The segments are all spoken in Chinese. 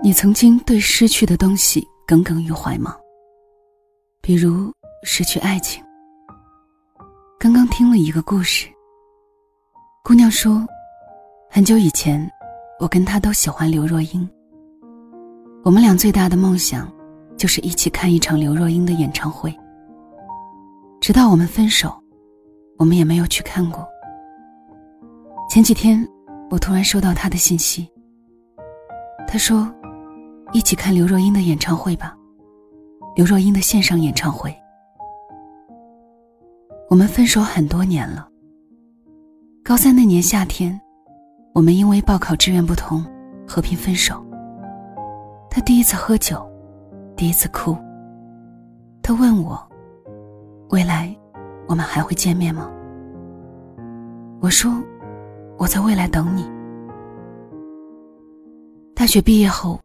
你曾经对失去的东西耿耿于怀吗？比如失去爱情。刚刚听了一个故事，姑娘说，很久以前，我跟她都喜欢刘若英。我们俩最大的梦想，就是一起看一场刘若英的演唱会。直到我们分手，我们也没有去看过。前几天，我突然收到她的信息。她说：“一起看刘若英的演唱会吧，刘若英的线上演唱会。”我们分手很多年了。高三那年夏天，我们因为报考志愿不同，和平分手。他第一次喝酒，第一次哭。他问我：“未来，我们还会见面吗？”我说：“我在未来等你。”大学毕业后，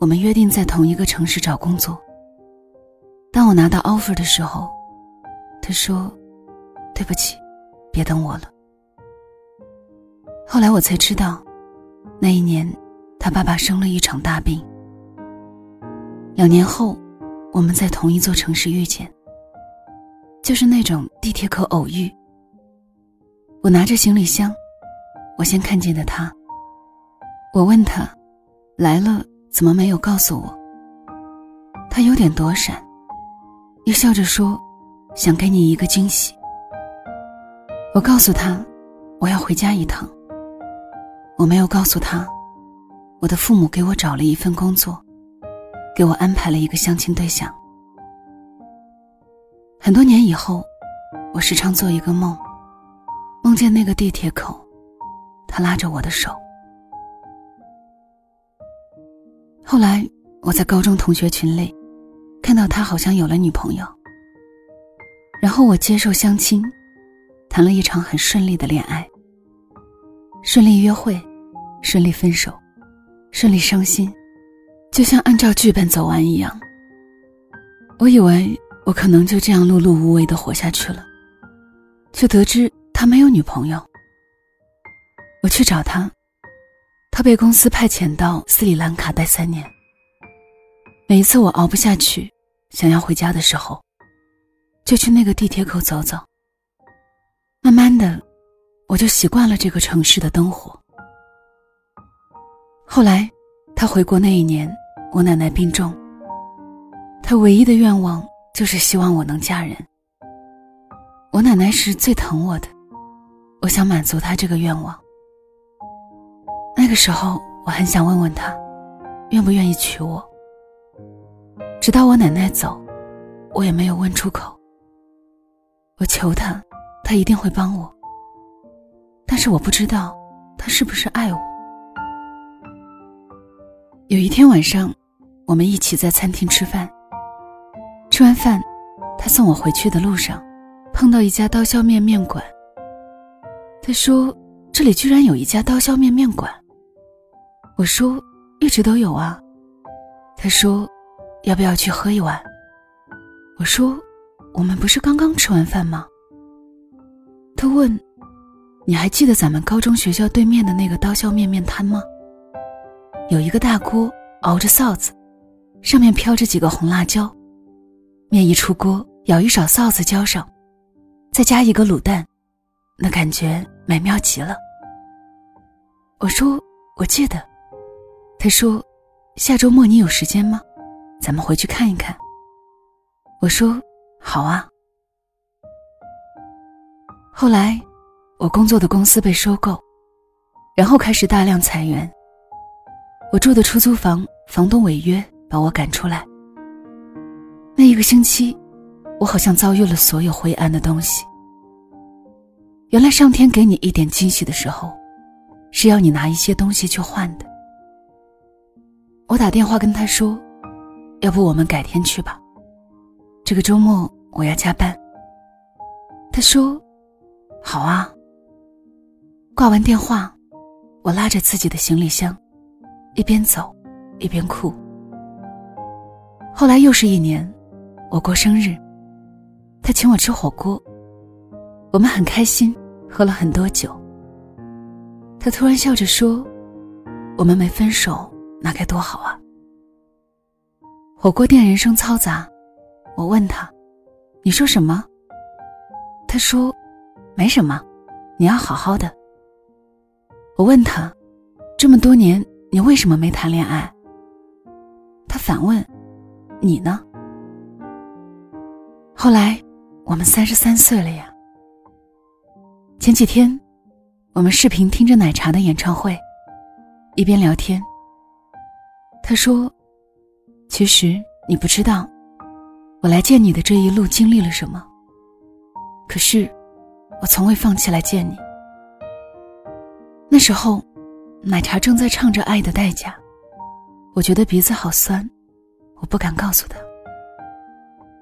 我们约定在同一个城市找工作。当我拿到 offer 的时候，他说。对不起，别等我了。后来我才知道，那一年，他爸爸生了一场大病。两年后，我们在同一座城市遇见，就是那种地铁口偶遇。我拿着行李箱，我先看见的他。我问他，来了怎么没有告诉我？他有点躲闪，又笑着说，想给你一个惊喜。我告诉他，我要回家一趟。我没有告诉他，我的父母给我找了一份工作，给我安排了一个相亲对象。很多年以后，我时常做一个梦，梦见那个地铁口，他拉着我的手。后来我在高中同学群里，看到他好像有了女朋友。然后我接受相亲。谈了一场很顺利的恋爱，顺利约会，顺利分手，顺利伤心，就像按照剧本走完一样。我以为我可能就这样碌碌无为的活下去了，却得知他没有女朋友。我去找他，他被公司派遣到斯里兰卡待三年。每一次我熬不下去，想要回家的时候，就去那个地铁口走走。慢慢的，我就习惯了这个城市的灯火。后来，他回国那一年，我奶奶病重。他唯一的愿望就是希望我能嫁人。我奶奶是最疼我的，我想满足她这个愿望。那个时候，我很想问问他，愿不愿意娶我。直到我奶奶走，我也没有问出口。我求他。他一定会帮我，但是我不知道他是不是爱我。有一天晚上，我们一起在餐厅吃饭。吃完饭，他送我回去的路上，碰到一家刀削面面馆。他说：“这里居然有一家刀削面面馆。”我说：“一直都有啊。”他说：“要不要去喝一碗？”我说：“我们不是刚刚吃完饭吗？”他问：“你还记得咱们高中学校对面的那个刀削面面摊吗？有一个大锅，熬着臊子，上面飘着几个红辣椒，面一出锅，舀一勺臊子浇上，再加一个卤蛋，那感觉美妙极了。”我说：“我记得。”他说：“下周末你有时间吗？咱们回去看一看。”我说：“好啊。”后来，我工作的公司被收购，然后开始大量裁员。我住的出租房房东违约，把我赶出来。那一个星期，我好像遭遇了所有灰暗的东西。原来上天给你一点惊喜的时候，是要你拿一些东西去换的。我打电话跟他说：“要不我们改天去吧，这个周末我要加班。”他说。好啊。挂完电话，我拉着自己的行李箱，一边走，一边哭。后来又是一年，我过生日，他请我吃火锅，我们很开心，喝了很多酒。他突然笑着说：“我们没分手，那该多好啊！火锅店人声嘈杂，我问他：“你说什么？”他说：“没什么，你要好好的。”我问他：“这么多年，你为什么没谈恋爱？”他反问：“你呢？”后来，我们三十三岁了呀。前几天，我们视频听着奶茶的演唱会，一边聊天。他说：“其实你不知道，我来见你的这一路经历了什么。可是，我从未放弃来见你。那时候，奶茶正在唱着《爱的代价》，我觉得鼻子好酸，我不敢告诉他。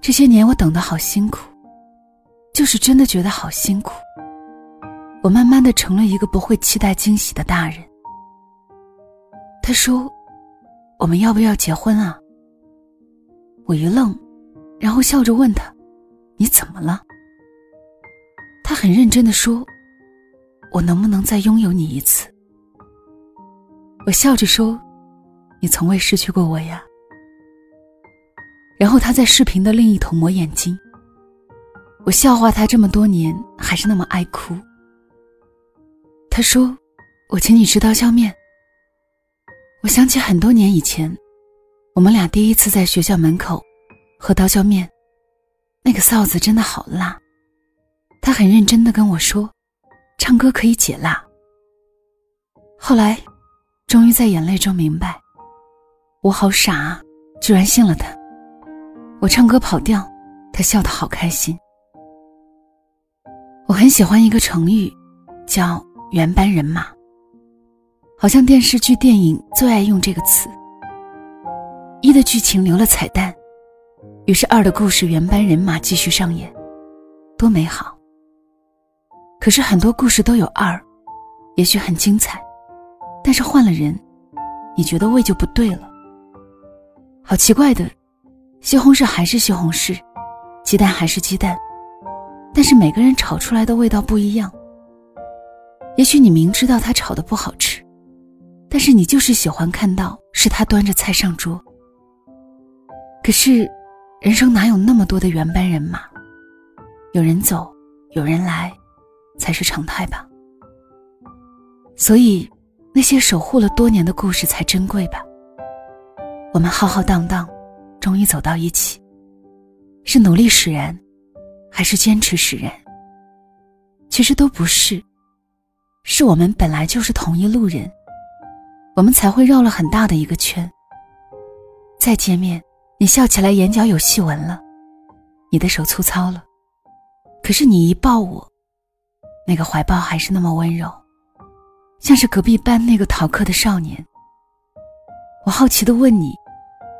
这些年我等的好辛苦，就是真的觉得好辛苦。我慢慢的成了一个不会期待惊喜的大人。他说：“我们要不要结婚啊？”我一愣，然后笑着问他：“你怎么了？”他很认真的说：“我能不能再拥有你一次？”我笑着说：“你从未失去过我呀。”然后他在视频的另一头抹眼睛。我笑话他这么多年还是那么爱哭。他说：“我请你吃刀削面。”我想起很多年以前，我们俩第一次在学校门口喝刀削面，那个臊子真的好辣。他很认真的跟我说：“唱歌可以解辣。”后来，终于在眼泪中明白，我好傻啊，居然信了他。我唱歌跑调，他笑得好开心。我很喜欢一个成语，叫“原班人马”。好像电视剧、电影最爱用这个词。一的剧情留了彩蛋，于是二的故事原班人马继续上演，多美好。可是很多故事都有二，也许很精彩，但是换了人，你觉得味就不对了。好奇怪的。西红柿还是西红柿，鸡蛋还是鸡蛋，但是每个人炒出来的味道不一样。也许你明知道他炒的不好吃，但是你就是喜欢看到是他端着菜上桌。可是，人生哪有那么多的原班人马？有人走，有人来，才是常态吧。所以，那些守护了多年的故事才珍贵吧。我们浩浩荡荡。终于走到一起，是努力使然，还是坚持使然？其实都不是，是我们本来就是同一路人，我们才会绕了很大的一个圈。再见面，你笑起来眼角有细纹了，你的手粗糙了，可是你一抱我，那个怀抱还是那么温柔，像是隔壁班那个逃课的少年。我好奇的问你。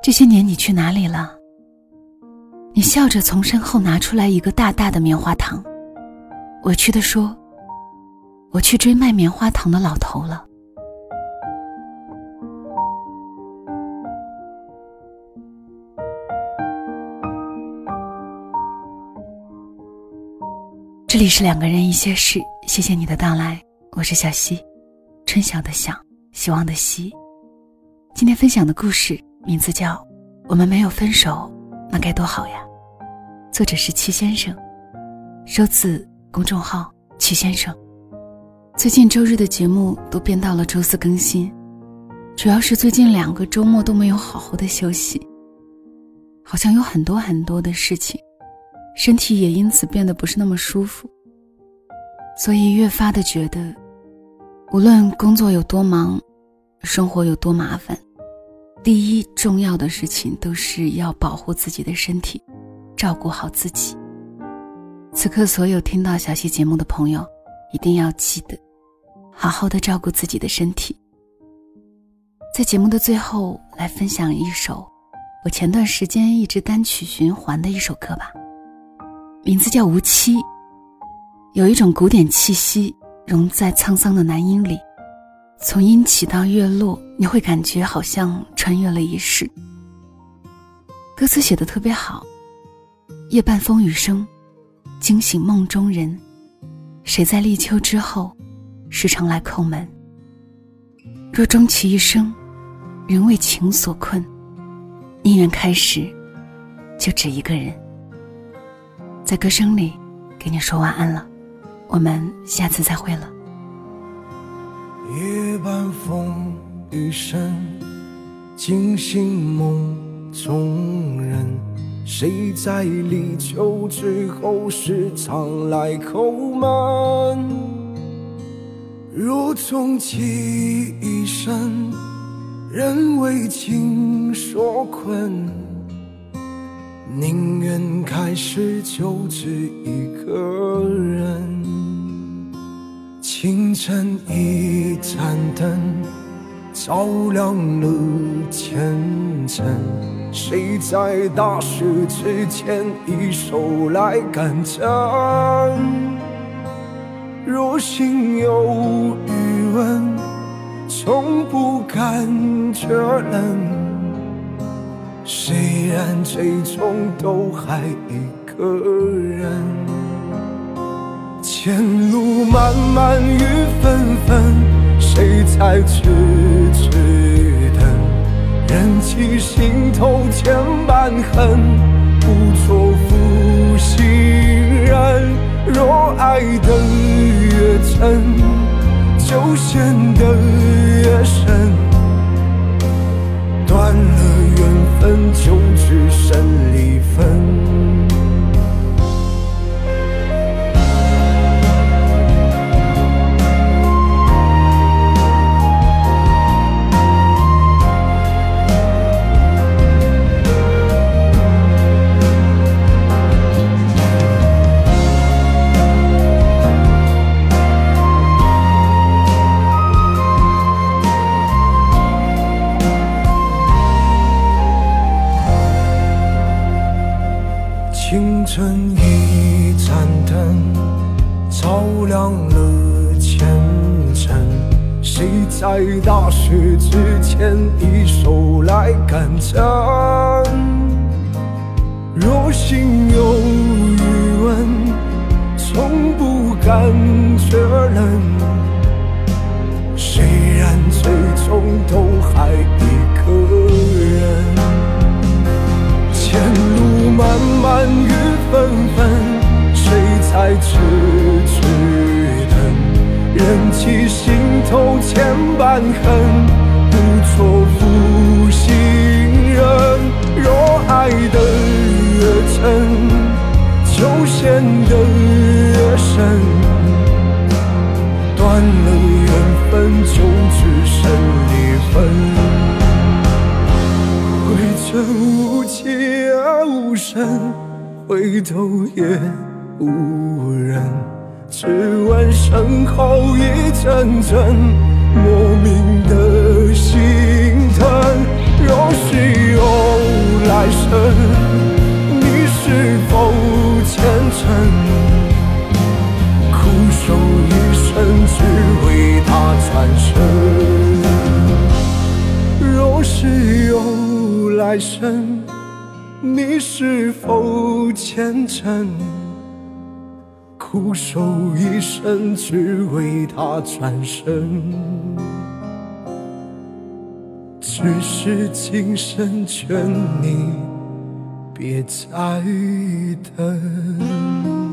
这些年你去哪里了？你笑着从身后拿出来一个大大的棉花糖，委屈的说：“我去追卖棉花糖的老头了。”这里是两个人一些事，谢谢你的到来，我是小溪，春晓的晓，希望的希。今天分享的故事。名字叫《我们没有分手，那该多好呀》，作者是戚先生，收自公众号戚先生。最近周日的节目都变到了周四更新，主要是最近两个周末都没有好好的休息，好像有很多很多的事情，身体也因此变得不是那么舒服，所以越发的觉得，无论工作有多忙，生活有多麻烦。第一重要的事情都是要保护自己的身体，照顾好自己。此刻，所有听到小溪节目的朋友，一定要记得，好好的照顾自己的身体。在节目的最后，来分享一首我前段时间一直单曲循环的一首歌吧，名字叫《无期》，有一种古典气息融在沧桑的男音里。从阴起到月落，你会感觉好像穿越了一世。歌词写的特别好，夜半风雨声，惊醒梦中人。谁在立秋之后，时常来叩门？若终其一生，人为情所困，宁愿开始，就只一个人。在歌声里，给你说晚安了，我们下次再会了。夜半风雨声，惊醒梦中人。谁在立秋之后时常来叩门？若终其一生，人为情所困，宁愿开始就只一个人。清晨一盏灯，照亮了前程。谁在大雪之前一手来赶针？若心有余温，从不感觉冷。虽然最终都还一个人，前路漫漫雨纷纷，谁在痴痴等？忍起心头千般恨，不做负心人。若爱得越真，就陷得越深。断了分，就只剩离分。大雪之前一手来赶针？若心有余温，从不感觉冷。虽然最终都还一个人，前路漫漫。雨纷纷，谁在痴痴？忍起心头千般恨，不做负心人。若爱得越真，就陷得越深。断了缘分，就只剩离分。回尘无迹而无声。回头也无人，只闻身后一阵阵莫名的心疼。若是有来生，你是否虔诚，苦守一生只为他转身？若是有来生。你是否虔诚，苦守一生，只为他转身？只是今生劝你别再等。